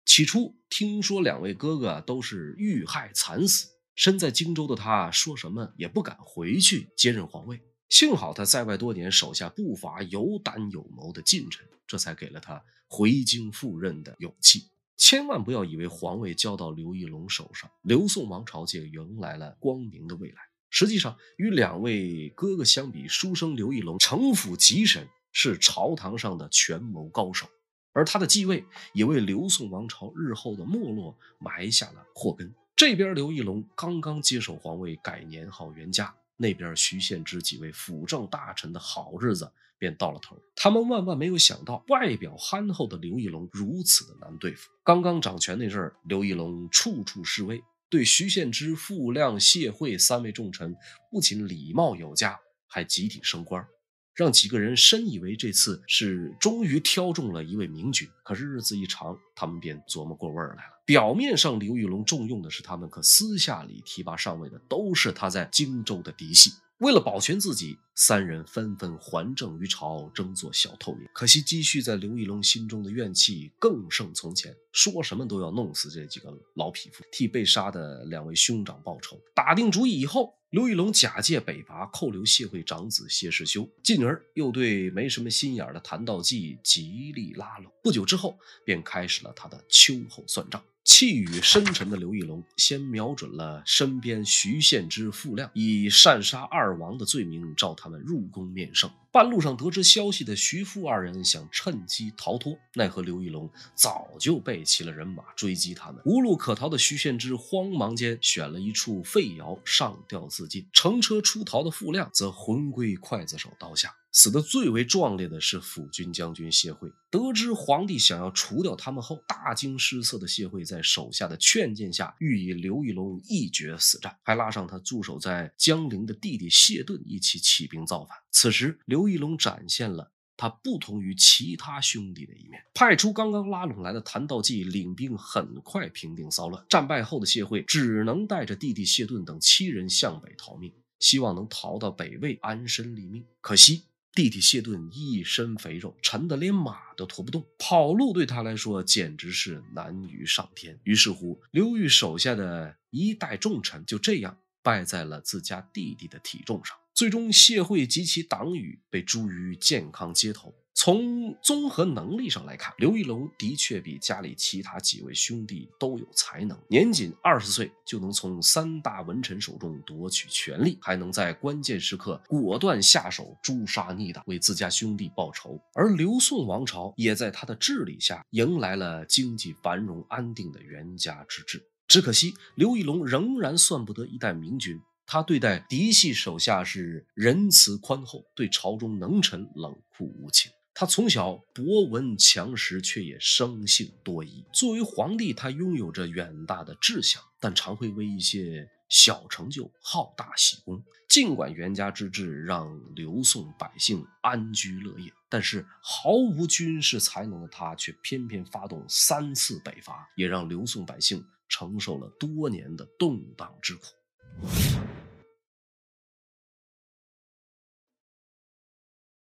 起初听说两位哥哥都是遇害惨死，身在荆州的他说什么也不敢回去接任皇位。幸好他在外多年，手下不乏有胆有谋的近臣，这才给了他回京赴任的勇气。千万不要以为皇位交到刘义隆手上，刘宋王朝就迎来了光明的未来。实际上，与两位哥哥相比，书生刘义隆城府极深，是朝堂上的权谋高手，而他的继位也为刘宋王朝日后的没落埋下了祸根。这边刘义隆刚刚接手皇位，改年号元嘉。那边徐献之几位辅政大臣的好日子便到了头，他们万万没有想到，外表憨厚的刘义隆如此的难对付。刚刚掌权那阵儿，刘义隆处处示威，对徐献之、傅亮、谢晦三位重臣不仅礼貌有加，还集体升官。让几个人深以为这次是终于挑中了一位明君，可是日子一长，他们便琢磨过味儿来了。表面上刘义隆重用的是他们，可私下里提拔上位的都是他在荆州的嫡系。为了保全自己，三人纷纷还政于朝，争做小透明。可惜积蓄在刘义隆心中的怨气更胜从前，说什么都要弄死这几个老匹夫，替被杀的两位兄长报仇。打定主意以后，刘义隆假借北伐扣留谢晦长子谢世修，进而又对没什么心眼的谭道济极力拉拢。不久之后，便开始了他的秋后算账。气宇深沉的刘义隆先瞄准了身边徐献之、傅亮，以擅杀二王的罪名召他们入宫面圣。半路上得知消息的徐傅二人想趁机逃脱，奈何刘义隆早就备齐了人马追击他们。无路可逃的徐献之慌忙间选了一处废窑上吊自尽，乘车出逃的傅亮则魂归刽子手刀下。死得最为壮烈的是辅军将军谢晦。得知皇帝想要除掉他们后，大惊失色的谢晦在手下的劝谏下，欲与刘义隆一决死战，还拉上他驻守在江陵的弟弟谢顿一起起兵造反。此时，刘刘义隆展现了他不同于其他兄弟的一面，派出刚刚拉拢来的谭道济领兵，很快平定骚乱。战败后的谢晦只能带着弟弟谢顿等七人向北逃命，希望能逃到北魏安身立命。可惜。弟弟谢顿一身肥肉，沉得连马都驮不动，跑路对他来说简直是难于上天。于是乎，刘裕手下的一代重臣就这样败在了自家弟弟的体重上。最终，谢晦及其党羽被诛于健康街头。从综合能力上来看，刘义隆的确比家里其他几位兄弟都有才能。年仅二十岁就能从三大文臣手中夺取权力，还能在关键时刻果断下手诛杀逆党，为自家兄弟报仇。而刘宋王朝也在他的治理下迎来了经济繁荣安定的元嘉之治。只可惜，刘义隆仍然算不得一代明君。他对待嫡系手下是仁慈宽厚，对朝中能臣冷酷无情。他从小博闻强识，却也生性多疑。作为皇帝，他拥有着远大的志向，但常会为一些小成就好大喜功。尽管元嘉之治让刘宋百姓安居乐业，但是毫无军事才能的他，却偏偏发动三次北伐，也让刘宋百姓承受了多年的动荡之苦。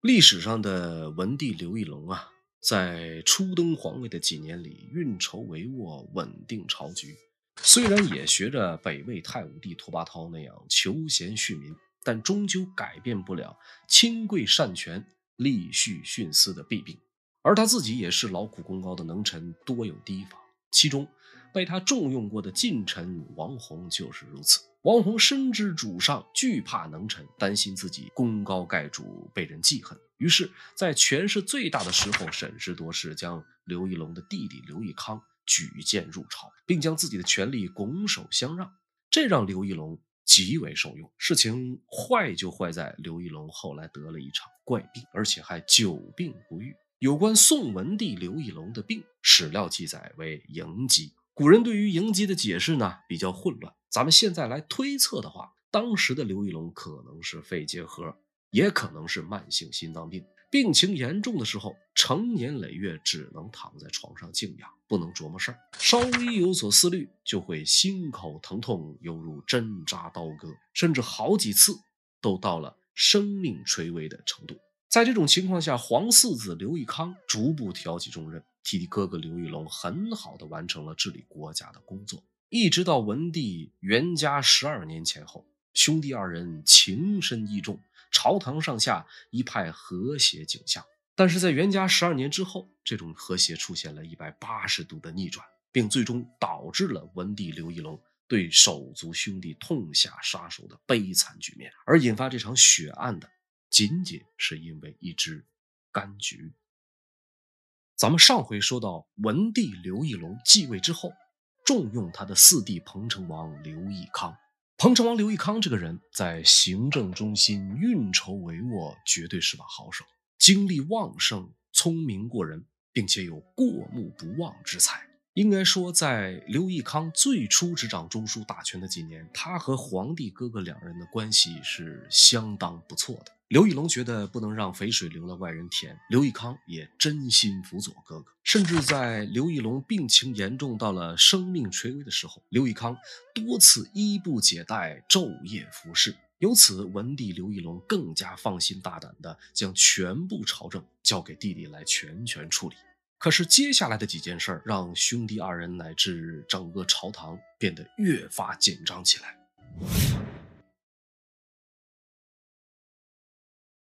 历史上的文帝刘义隆啊，在初登皇位的几年里，运筹帷幄，稳定朝局。虽然也学着北魏太武帝拓跋焘那样求贤恤民，但终究改变不了亲贵擅权、吏序徇私的弊病。而他自己也是劳苦功高的能臣，多有提防。其中被他重用过的近臣王弘就是如此。王弘深知主上惧怕能臣，担心自己功高盖主被人记恨，于是，在权势最大的时候审时度势，将刘义隆的弟弟刘义康举荐入朝，并将自己的权力拱手相让，这让刘义隆极为受用。事情坏就坏在刘义隆后来得了一场怪病，而且还久病不愈。有关宋文帝刘义隆的病，史料记载为迎疾。古人对于迎疾的解释呢，比较混乱。咱们现在来推测的话，当时的刘义隆可能是肺结核，也可能是慢性心脏病，病情严重的时候，成年累月只能躺在床上静养，不能琢磨事儿，稍微有所思虑就会心口疼痛，犹如针扎刀割，甚至好几次都到了生命垂危的程度。在这种情况下，皇四子刘义康逐步挑起重任，替哥哥刘义隆很好的完成了治理国家的工作。一直到文帝元嘉十二年前后，兄弟二人情深义重，朝堂上下一派和谐景象。但是在元嘉十二年之后，这种和谐出现了一百八十度的逆转，并最终导致了文帝刘义隆对手足兄弟痛下杀手的悲惨局面。而引发这场血案的，仅仅是因为一支柑橘。咱们上回说到，文帝刘义隆继位之后，重用他的四弟彭城王刘义康。彭城王刘义康这个人，在行政中心运筹帷幄，绝对是把好手，精力旺盛，聪明过人，并且有过目不忘之才。应该说，在刘义康最初执掌中书大权的几年，他和皇帝哥哥两人的关系是相当不错的。刘义隆觉得不能让肥水流了外人田，刘义康也真心辅佐哥哥。甚至在刘义隆病情严重到了生命垂危的时候，刘义康多次衣不解带，昼夜服侍。由此，文帝刘义隆更加放心大胆地将全部朝政交给弟弟来全权处理。可是接下来的几件事儿让兄弟二人乃至整个朝堂变得越发紧张起来。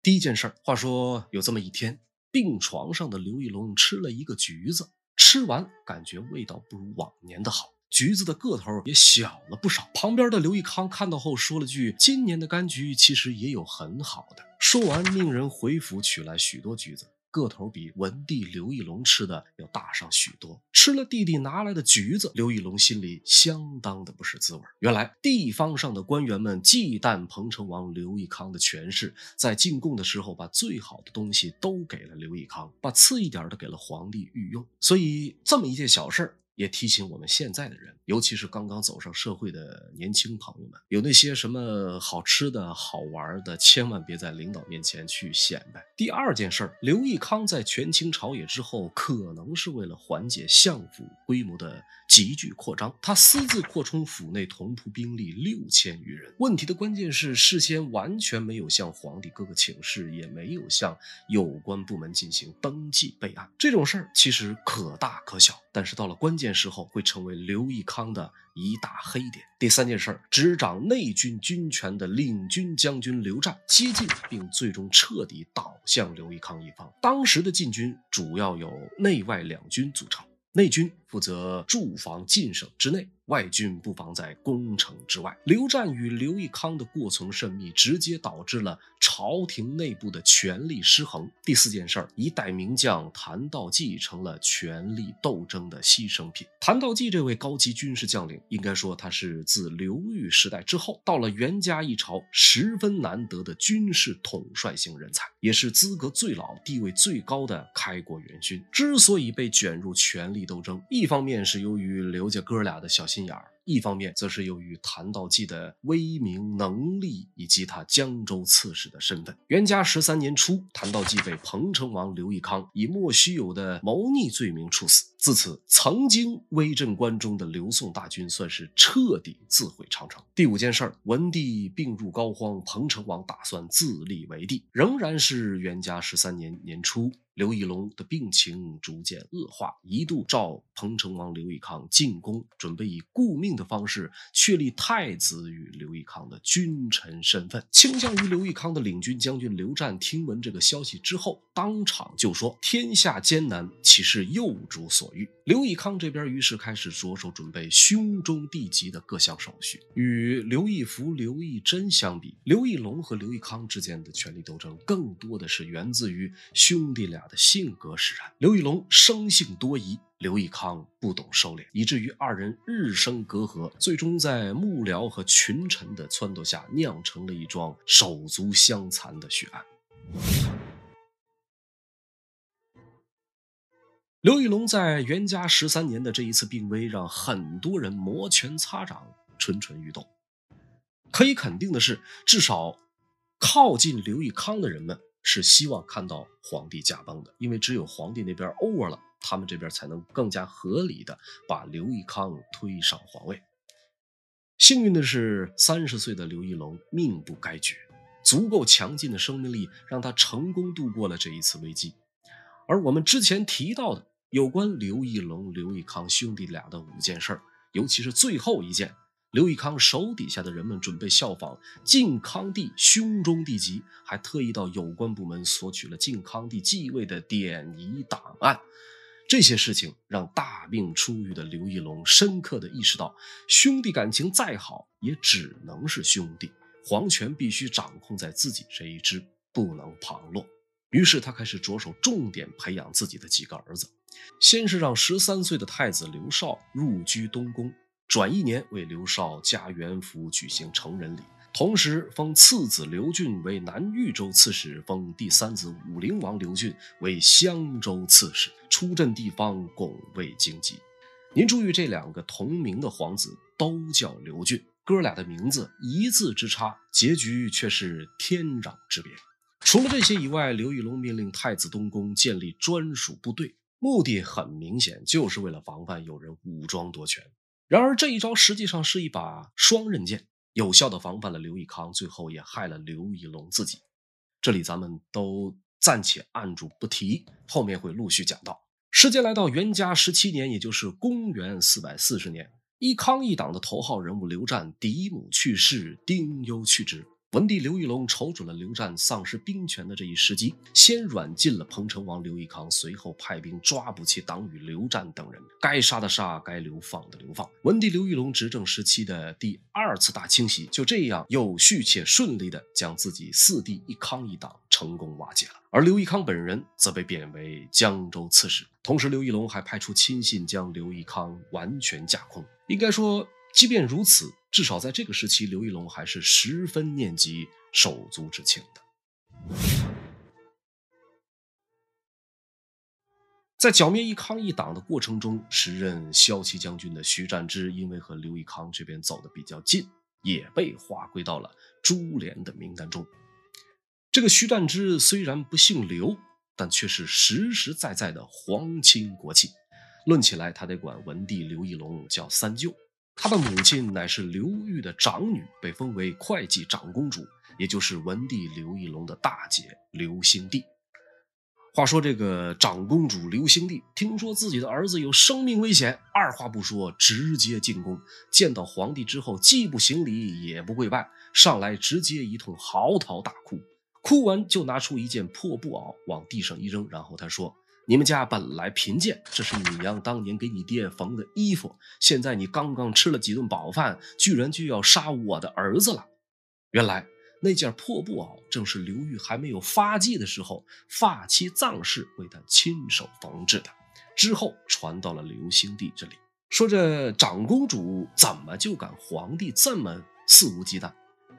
第一件事儿，话说有这么一天，病床上的刘义隆吃了一个橘子，吃完感觉味道不如往年的好，橘子的个头也小了不少。旁边的刘义康看到后说了句：“今年的柑橘其实也有很好的。”说完，命人回府取来许多橘子。个头比文帝刘义隆吃的要大上许多。吃了弟弟拿来的橘子，刘义隆心里相当的不是滋味。原来地方上的官员们忌惮彭城王刘义康的权势，在进贡的时候把最好的东西都给了刘义康，把次一点的给了皇帝御用。所以这么一件小事也提醒我们现在的人，尤其是刚刚走上社会的年轻朋友们，有那些什么好吃的好玩的，千万别在领导面前去显摆。第二件事儿，刘义康在权倾朝野之后，可能是为了缓解相府规模的急剧扩张，他私自扩充府内同仆兵力六千余人。问题的关键是，事先完全没有向皇帝哥哥请示，也没有向有关部门进行登记备案。这种事儿其实可大可小，但是到了关键。时候会成为刘义康康的一大黑点。第三件事儿，执掌内军军权的领军将军刘湛接近并最终彻底倒向刘义康一方。当时的禁军主要由内外两军组成，内军负责驻防晋省之内。外军布防在攻城之外，刘湛与刘义康的过从甚密，直接导致了朝廷内部的权力失衡。第四件事儿，一代名将谭道济成了权力斗争的牺牲品。谭道济这位高级军事将领，应该说他是自刘裕时代之后，到了袁家一朝十分难得的军事统帅型人才，也是资格最老、地位最高的开国元勋。之所以被卷入权力斗争，一一方面是由于刘家哥俩的小心。眼儿，一方面则是由于谭道济的威名、能力以及他江州刺史的身份。元嘉十三年初，谭道济被彭城王刘义康以莫须有的谋逆罪名处死。自此，曾经威震关中的刘宋大军算是彻底自毁长城。第五件事儿，文帝病入膏肓，彭城王打算自立为帝，仍然是元嘉十三年年初。刘义隆的病情逐渐恶化，一度召彭城王刘义康进宫，准备以顾命的方式确立太子与刘义康的君臣身份。倾向于刘义康的领军将军刘湛听闻这个消息之后，当场就说：“天下艰难，岂是幼主所？”刘义康这边于是开始着手准备兄终弟及的各项手续。与刘义福、刘义珍相比，刘义隆和刘义康之间的权力斗争，更多的是源自于兄弟俩的性格使然。刘义隆生性多疑，刘义康不懂收敛，以至于二人日生隔阂，最终在幕僚和群臣的撺掇下，酿成了一桩手足相残的血案。刘义隆在元嘉十三年的这一次病危，让很多人摩拳擦掌，蠢蠢欲动。可以肯定的是，至少靠近刘义康的人们。是希望看到皇帝驾崩的，因为只有皇帝那边 over 了，他们这边才能更加合理的把刘义康推上皇位。幸运的是，三十岁的刘义隆命不该绝，足够强劲的生命力，让他成功度过了这一次危机。而我们之前提到的有关刘义隆、刘义康兄弟俩的五件事儿，尤其是最后一件，刘义康手底下的人们准备效仿晋康帝兄终弟及，还特意到有关部门索取了晋康帝继位的典仪档案。这些事情让大病初愈的刘义隆深刻地意识到，兄弟感情再好，也只能是兄弟，皇权必须掌控在自己这一支，不能旁落。于是他开始着手重点培养自己的几个儿子，先是让十三岁的太子刘绍入居东宫。转一年，为刘绍加元服举行成人礼，同时封次子刘俊为南豫州刺史，封第三子武陵王刘俊为襄州刺史，出镇地方，拱卫京畿。您注意，这两个同名的皇子都叫刘俊，哥俩的名字一字之差，结局却是天壤之别。除了这些以外，刘义隆命令太子东宫建立专属部队，目的很明显，就是为了防范有人武装夺权。然而这一招实际上是一把双刃剑，有效的防范了刘义康，最后也害了刘义隆自己。这里咱们都暂且按住不提，后面会陆续讲到。时间来到元嘉十七年，也就是公元四百四十年，义康一党的头号人物刘湛嫡母去世，丁忧去职。文帝刘义隆瞅准了刘湛丧失兵权的这一时机，先软禁了彭城王刘义康，随后派兵抓捕其党羽刘湛等人，该杀的杀，该流放的流放。文帝刘义隆执政时期的第二次大清洗，就这样有序且顺利地将自己四弟一康一党成功瓦解了。而刘义康本人则被贬为江州刺史，同时刘义隆还派出亲信将刘义康完全架空。应该说，即便如此。至少在这个时期，刘义隆还是十分念及手足之情的。在剿灭义康一党的过程中，时任骁骑将军的徐占之因为和刘义康这边走得比较近，也被划归到了株连的名单中。这个徐占之虽然不姓刘，但却是实实在在的皇亲国戚。论起来，他得管文帝刘义隆叫三舅。他的母亲乃是刘裕的长女，被封为会稽长公主，也就是文帝刘义隆的大姐刘兴娣。话说这个长公主刘兴娣听说自己的儿子有生命危险，二话不说直接进宫，见到皇帝之后既不行礼也不跪拜，上来直接一通嚎啕大哭，哭完就拿出一件破布袄往地上一扔，然后他说。你们家本来贫贱，这是你娘当年给你爹缝的衣服。现在你刚刚吃了几顿饱饭，居然就要杀我的儿子了。原来那件破布袄正是刘裕还没有发迹的时候，发妻臧氏为他亲手缝制的，之后传到了刘兴娣这里。说这长公主怎么就敢皇帝这么肆无忌惮？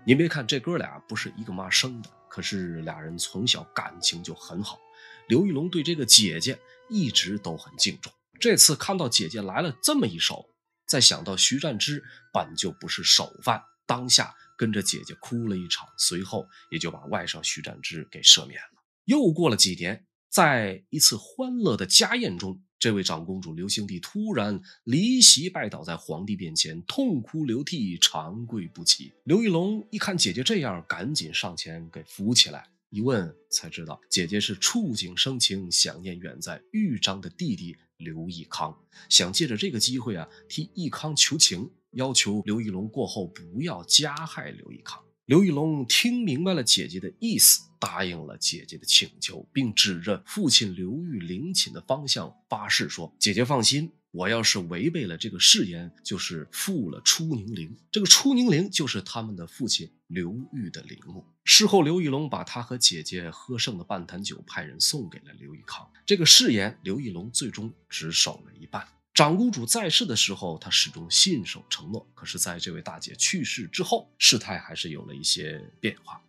您别看这哥俩不是一个妈生的，可是俩人从小感情就很好。刘义隆对这个姐姐一直都很敬重。这次看到姐姐来了这么一手，再想到徐占之本就不是首犯，当下跟着姐姐哭了一场，随后也就把外甥徐占之给赦免了。又过了几年，在一次欢乐的家宴中，这位长公主刘兴娣突然离席拜倒在皇帝面前，痛哭流涕，长跪不起。刘义隆一看姐姐这样，赶紧上前给扶起来。一问才知道，姐姐是触景生情，想念远在豫章的弟弟刘义康，想借着这个机会啊，替义康求情，要求刘义隆过后不要加害刘义康。刘义隆听明白了姐姐的意思，答应了姐姐的请求，并指着父亲刘裕陵寝的方向发誓说：“姐姐放心。”我要是违背了这个誓言，就是负了初宁陵。这个初宁陵就是他们的父亲刘裕的陵墓。事后，刘义隆把他和姐姐喝剩的半坛酒派人送给了刘义康。这个誓言，刘义隆最终只守了一半。长公主在世的时候，他始终信守承诺。可是，在这位大姐去世之后，事态还是有了一些变化。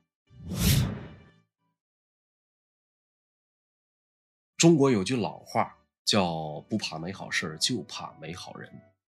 中国有句老话。叫不怕没好事，就怕没好人。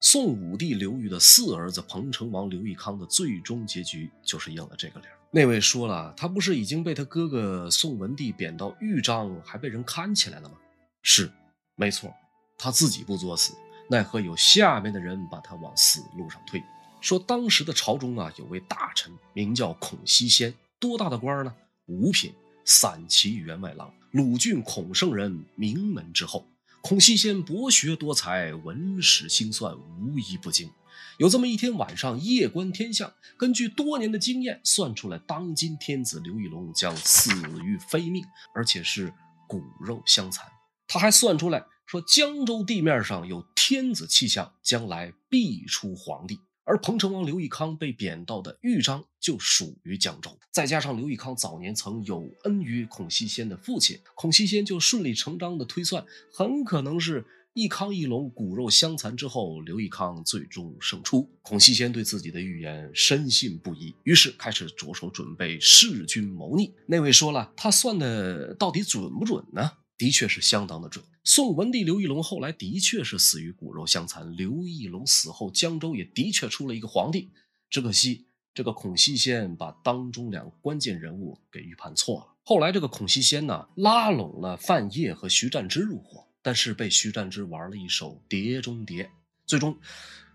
宋武帝刘裕的四儿子彭城王刘义康的最终结局就是应了这个理儿。那位说了，他不是已经被他哥哥宋文帝贬到豫章，还被人看起来了吗？是，没错，他自己不作死，奈何有下面的人把他往死路上推。说当时的朝中啊，有位大臣名叫孔熙先，多大的官儿呢？五品散骑员外郎，鲁郡孔圣人名门之后。孔熙先博学多才，文史心算无一不精。有这么一天晚上，夜观天象，根据多年的经验，算出来当今天子刘义隆将死于非命，而且是骨肉相残。他还算出来说，江州地面上有天子气象，将来必出皇帝。而彭城王刘义康被贬到的豫章就属于江州，再加上刘义康早年曾有恩于孔熙先的父亲，孔熙先就顺理成章的推算，很可能是义康义隆骨肉相残之后，刘义康最终胜出。孔熙先对自己的预言深信不疑，于是开始着手准备弑君谋逆。那位说了，他算的到底准不准呢？的确是相当的准。宋文帝刘义隆后来的确是死于骨肉相残。刘义隆死后，江州也的确出了一个皇帝。只可惜这个孔熙先把当中两个关键人物给预判错了。后来这个孔熙先呢，拉拢了范晔和徐占之入伙，但是被徐占之玩了一手碟中谍。最终，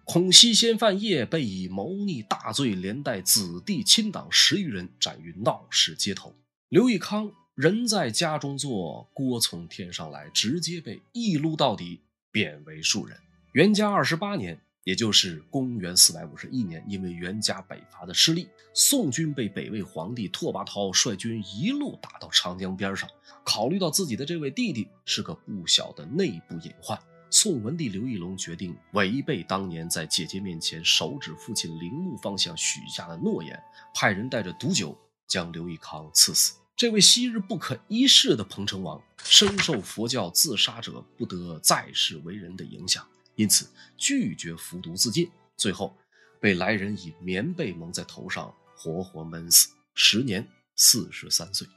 孔熙先、范晔被以谋逆大罪，连带子弟亲党十余人斩于闹市街头。刘义康。人在家中坐，锅从天上来，直接被一撸到底，贬为庶人。元嘉二十八年，也就是公元四百五十一年，因为元嘉北伐的失利，宋军被北魏皇帝拓跋焘率军一路打到长江边上。考虑到自己的这位弟弟是个不小的内部隐患，宋文帝刘义隆决定违背当年在姐姐面前手指父亲陵墓方向许下的诺言，派人带着毒酒将刘义康赐死。这位昔日不可一世的彭城王，深受佛教自杀者不得再世为人的影响，因此拒绝服毒自尽，最后被来人以棉被蒙在头上，活活闷死，时年四十三岁。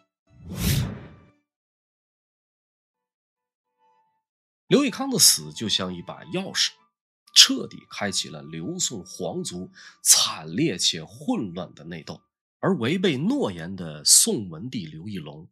刘义康的死就像一把钥匙，彻底开启了刘宋皇族惨烈且混乱的内斗。而违背诺言的宋文帝刘义隆，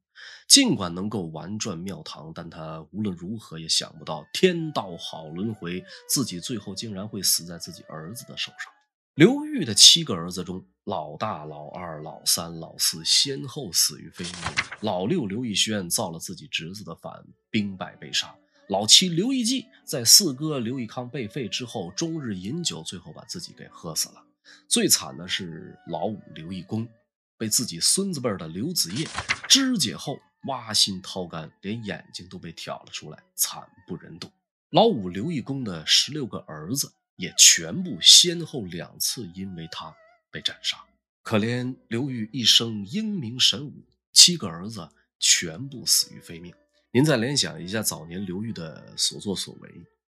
尽管能够玩转庙堂，但他无论如何也想不到天道好轮回，自己最后竟然会死在自己儿子的手上。刘裕的七个儿子中，老大、老二、老三、老四先后死于非命。老六刘义宣造了自己侄子的反，兵败被杀。老七刘义季在四哥刘义康被废之后，终日饮酒，最后把自己给喝死了。最惨的是老五刘义恭。被自己孙子辈的刘子业肢解后挖心掏肝，连眼睛都被挑了出来，惨不忍睹。老五刘义恭的十六个儿子也全部先后两次因为他被斩杀。可怜刘裕一生英明神武，七个儿子全部死于非命。您再联想一下早年刘裕的所作所为：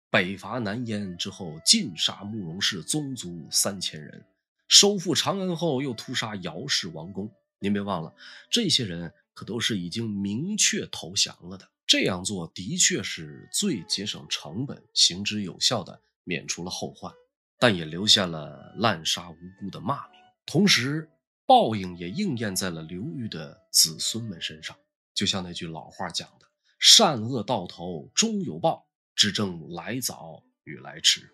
北伐南燕之后，尽杀慕容氏宗族三千人。收复长安后，又屠杀姚氏王公。您别忘了，这些人可都是已经明确投降了的。这样做的确是最节省成本、行之有效的，免除了后患，但也留下了滥杀无辜的骂名。同时，报应也应验在了刘裕的子孙们身上。就像那句老话讲的：“善恶到头终有报，只争来早与来迟。”